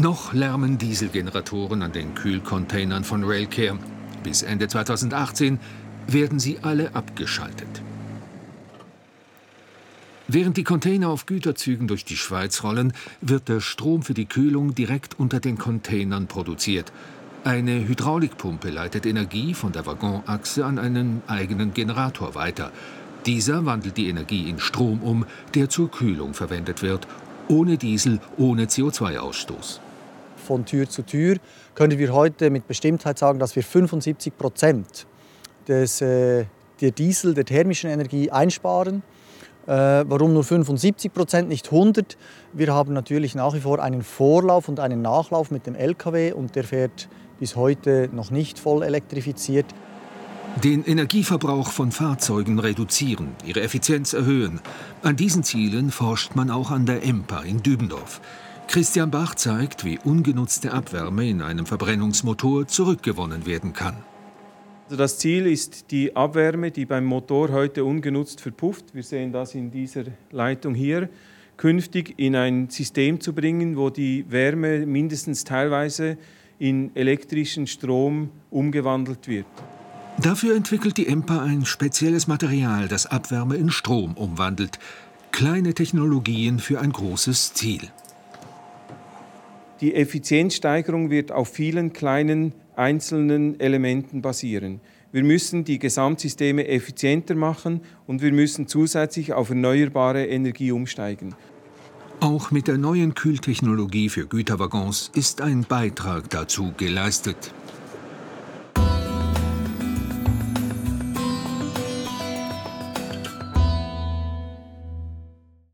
Noch lärmen Dieselgeneratoren an den Kühlcontainern von Railcare. Bis Ende 2018 werden sie alle abgeschaltet. Während die Container auf Güterzügen durch die Schweiz rollen, wird der Strom für die Kühlung direkt unter den Containern produziert. Eine Hydraulikpumpe leitet Energie von der Waggonachse an einen eigenen Generator weiter. Dieser wandelt die Energie in Strom um, der zur Kühlung verwendet wird, ohne Diesel, ohne CO2-Ausstoß von Tür zu Tür, können wir heute mit Bestimmtheit sagen, dass wir 75 Prozent äh, der Diesel, der thermischen Energie einsparen. Äh, warum nur 75 Prozent, nicht 100? Wir haben natürlich nach wie vor einen Vorlauf und einen Nachlauf mit dem LKW und der fährt bis heute noch nicht voll elektrifiziert. Den Energieverbrauch von Fahrzeugen reduzieren, ihre Effizienz erhöhen. An diesen Zielen forscht man auch an der EMPA in Dübendorf. Christian Bach zeigt, wie ungenutzte Abwärme in einem Verbrennungsmotor zurückgewonnen werden kann. Also das Ziel ist die Abwärme, die beim Motor heute ungenutzt verpufft. Wir sehen das in dieser Leitung hier künftig in ein System zu bringen, wo die Wärme mindestens teilweise in elektrischen Strom umgewandelt wird. Dafür entwickelt die EMPA ein spezielles Material, das Abwärme in Strom umwandelt. Kleine Technologien für ein großes Ziel. Die Effizienzsteigerung wird auf vielen kleinen einzelnen Elementen basieren. Wir müssen die Gesamtsysteme effizienter machen und wir müssen zusätzlich auf erneuerbare Energie umsteigen. Auch mit der neuen Kühltechnologie für Güterwaggons ist ein Beitrag dazu geleistet.